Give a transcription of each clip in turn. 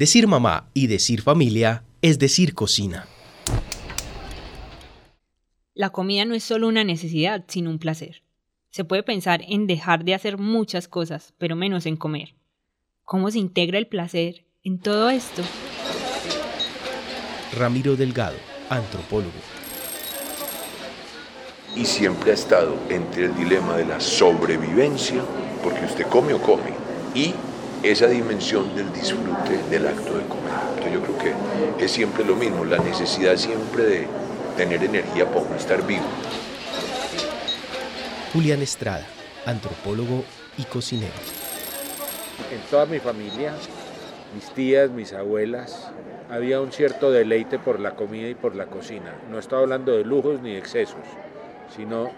Decir mamá y decir familia es decir cocina. La comida no es solo una necesidad, sino un placer. Se puede pensar en dejar de hacer muchas cosas, pero menos en comer. ¿Cómo se integra el placer en todo esto? Ramiro Delgado, antropólogo. Y siempre ha estado entre el dilema de la sobrevivencia, porque usted come o come, y esa dimensión del disfrute del acto de comer. Entonces yo creo que es siempre lo mismo, la necesidad siempre de tener energía para estar vivo. Julián Estrada, antropólogo y cocinero. En toda mi familia, mis tías, mis abuelas, había un cierto deleite por la comida y por la cocina. No estoy hablando de lujos ni excesos, sino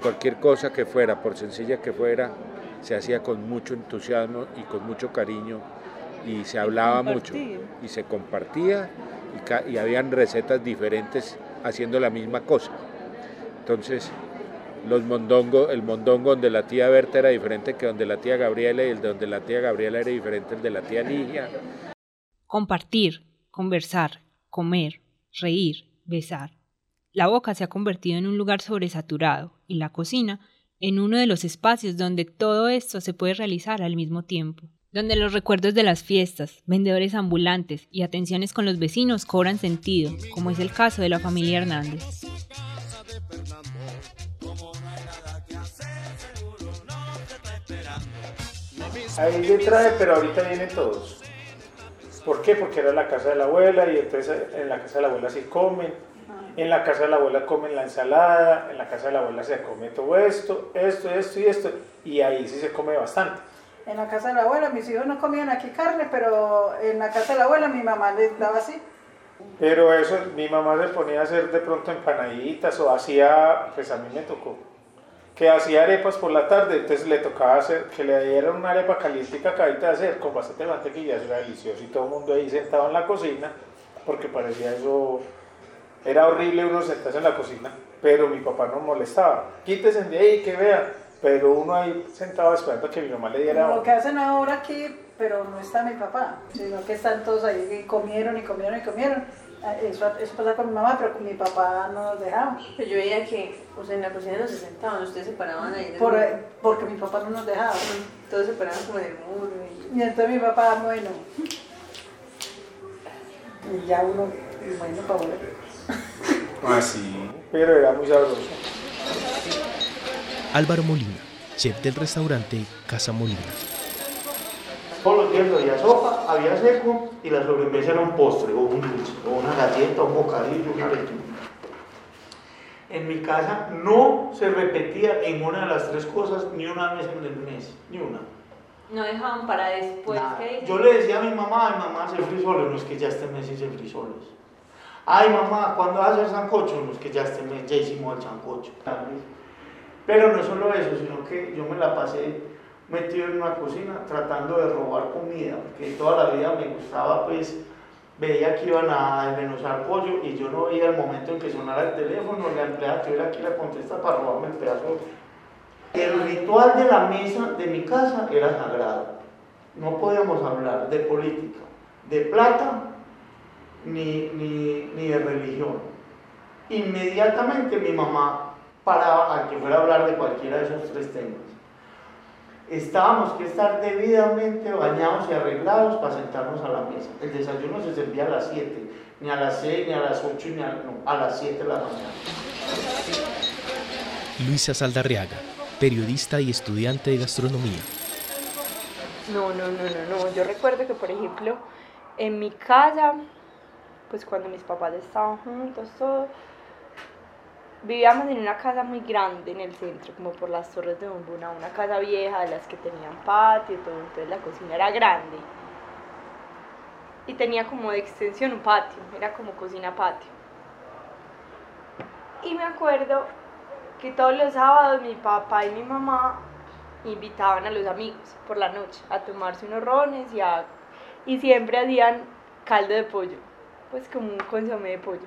cualquier cosa que fuera, por sencilla que fuera, se hacía con mucho entusiasmo y con mucho cariño y se hablaba mucho y se compartía y, y habían recetas diferentes haciendo la misma cosa. Entonces, los mondongo, el mondongo donde la tía Berta era diferente que donde la tía Gabriela y el de donde la tía Gabriela era diferente el de la tía Ligia. Compartir, conversar, comer, reír, besar. La boca se ha convertido en un lugar sobresaturado y la cocina en uno de los espacios donde todo esto se puede realizar al mismo tiempo, donde los recuerdos de las fiestas, vendedores ambulantes y atenciones con los vecinos cobran sentido, como es el caso de la familia Hernández. Ahí le pero ahorita vienen todos. ¿Por qué? Porque era la casa de la abuela y entonces en la casa de la abuela sí comen, en la casa de la abuela comen la ensalada, en la casa de la abuela se come todo esto, esto, esto y esto, y ahí sí se come bastante. En la casa de la abuela mis hijos no comían aquí carne, pero en la casa de la abuela mi mamá les daba así. Pero eso, mi mamá se ponía a hacer de pronto empanaditas o hacía, pues a mí me tocó, que hacía arepas por la tarde, entonces le tocaba hacer, que le dieran una arepa caliente acabadita de hacer, con bastante mantequilla, eso era delicioso, y todo el mundo ahí sentado en la cocina, porque parecía eso, era horrible uno sentarse en la cocina, pero mi papá no molestaba, quítese de ahí que vean, pero uno ahí sentado esperando que mi mamá le diera... Lo que hacen ahora aquí, pero no está mi papá, sino que están todos ahí y comieron y comieron y comieron. Eso, eso pasa con mi mamá, pero con mi papá no nos dejaba. Pero yo veía que pues, en la cocina no se sentaban, ustedes se paraban ahí. Por, porque mi papá no nos dejaba. Todos se paraban como en el muro. Y, y entonces mi papá, bueno. Y ya uno, bueno, para volver. Ah, sí, pero era muy sabroso. Álvaro Molina, chef del restaurante Casa Molina. Todos los días había sopa, había seco y la sobremesa era un postre o un dulce, o una galleta, un bocadillo, una lechuga. En mi casa no se repetía en una de las tres cosas ni una vez en el mes, ni una. No dejaban para después. Nada. ¿qué? Yo le decía a mi mamá, ay mamá, hacer frisoles, no es que ya este mes hice frisoles. Ay mamá, ¿cuándo vas a hacer sancocho? No es que ya este mes ya hicimos el sancocho. Pero no solo eso, sino que yo me la pasé metido en una cocina tratando de robar comida, porque toda la vida me gustaba, pues, veía que iban a desmenuzar pollo y yo no veía el momento en que sonara el teléfono, la empleada que ir a contestar para robarme el pedazo. El ritual de la mesa de mi casa era sagrado. No podíamos hablar de política, de plata, ni, ni, ni de religión. Inmediatamente mi mamá paraba a que fuera a hablar de cualquiera de esos tres temas estábamos que estar debidamente bañados y arreglados para sentarnos a la mesa. El desayuno se servía a las 7, ni a las 6, ni a las 8, ni a, no, a las 7 de la mañana. Luisa Saldarriaga, periodista y estudiante de gastronomía. No, no, no, no, no. Yo recuerdo que, por ejemplo, en mi casa, pues cuando mis papás estaban juntos, todo, vivíamos en una casa muy grande en el centro, como por las Torres de Bombuna, una casa vieja de las que tenían patio y todo, entonces la cocina era grande. Y tenía como de extensión un patio, era como cocina-patio. Y me acuerdo que todos los sábados mi papá y mi mamá invitaban a los amigos por la noche a tomarse unos rones y, a, y siempre hacían caldo de pollo, pues como un consomé de pollo.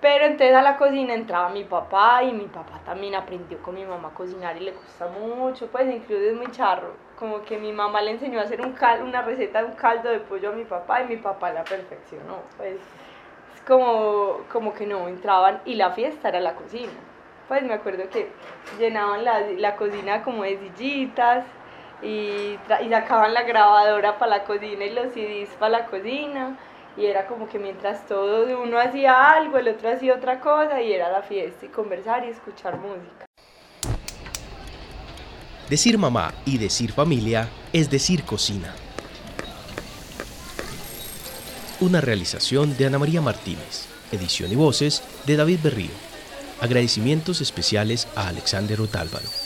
Pero entonces a la cocina entraba mi papá y mi papá también aprendió con mi mamá a cocinar y le gusta mucho, pues incluso es muy charro. Como que mi mamá le enseñó a hacer un cal, una receta de un caldo de pollo a mi papá y mi papá la perfeccionó. Pues es como, como que no entraban y la fiesta era la cocina. Pues me acuerdo que llenaban la, la cocina como de sillitas y, y sacaban la grabadora para la cocina y los CDs para la cocina y era como que mientras todo uno hacía algo, el otro hacía otra cosa y era la fiesta y conversar y escuchar música. Decir mamá y decir familia es decir cocina. Una realización de Ana María Martínez, edición y voces de David Berrío. Agradecimientos especiales a Alexander Otálvaro.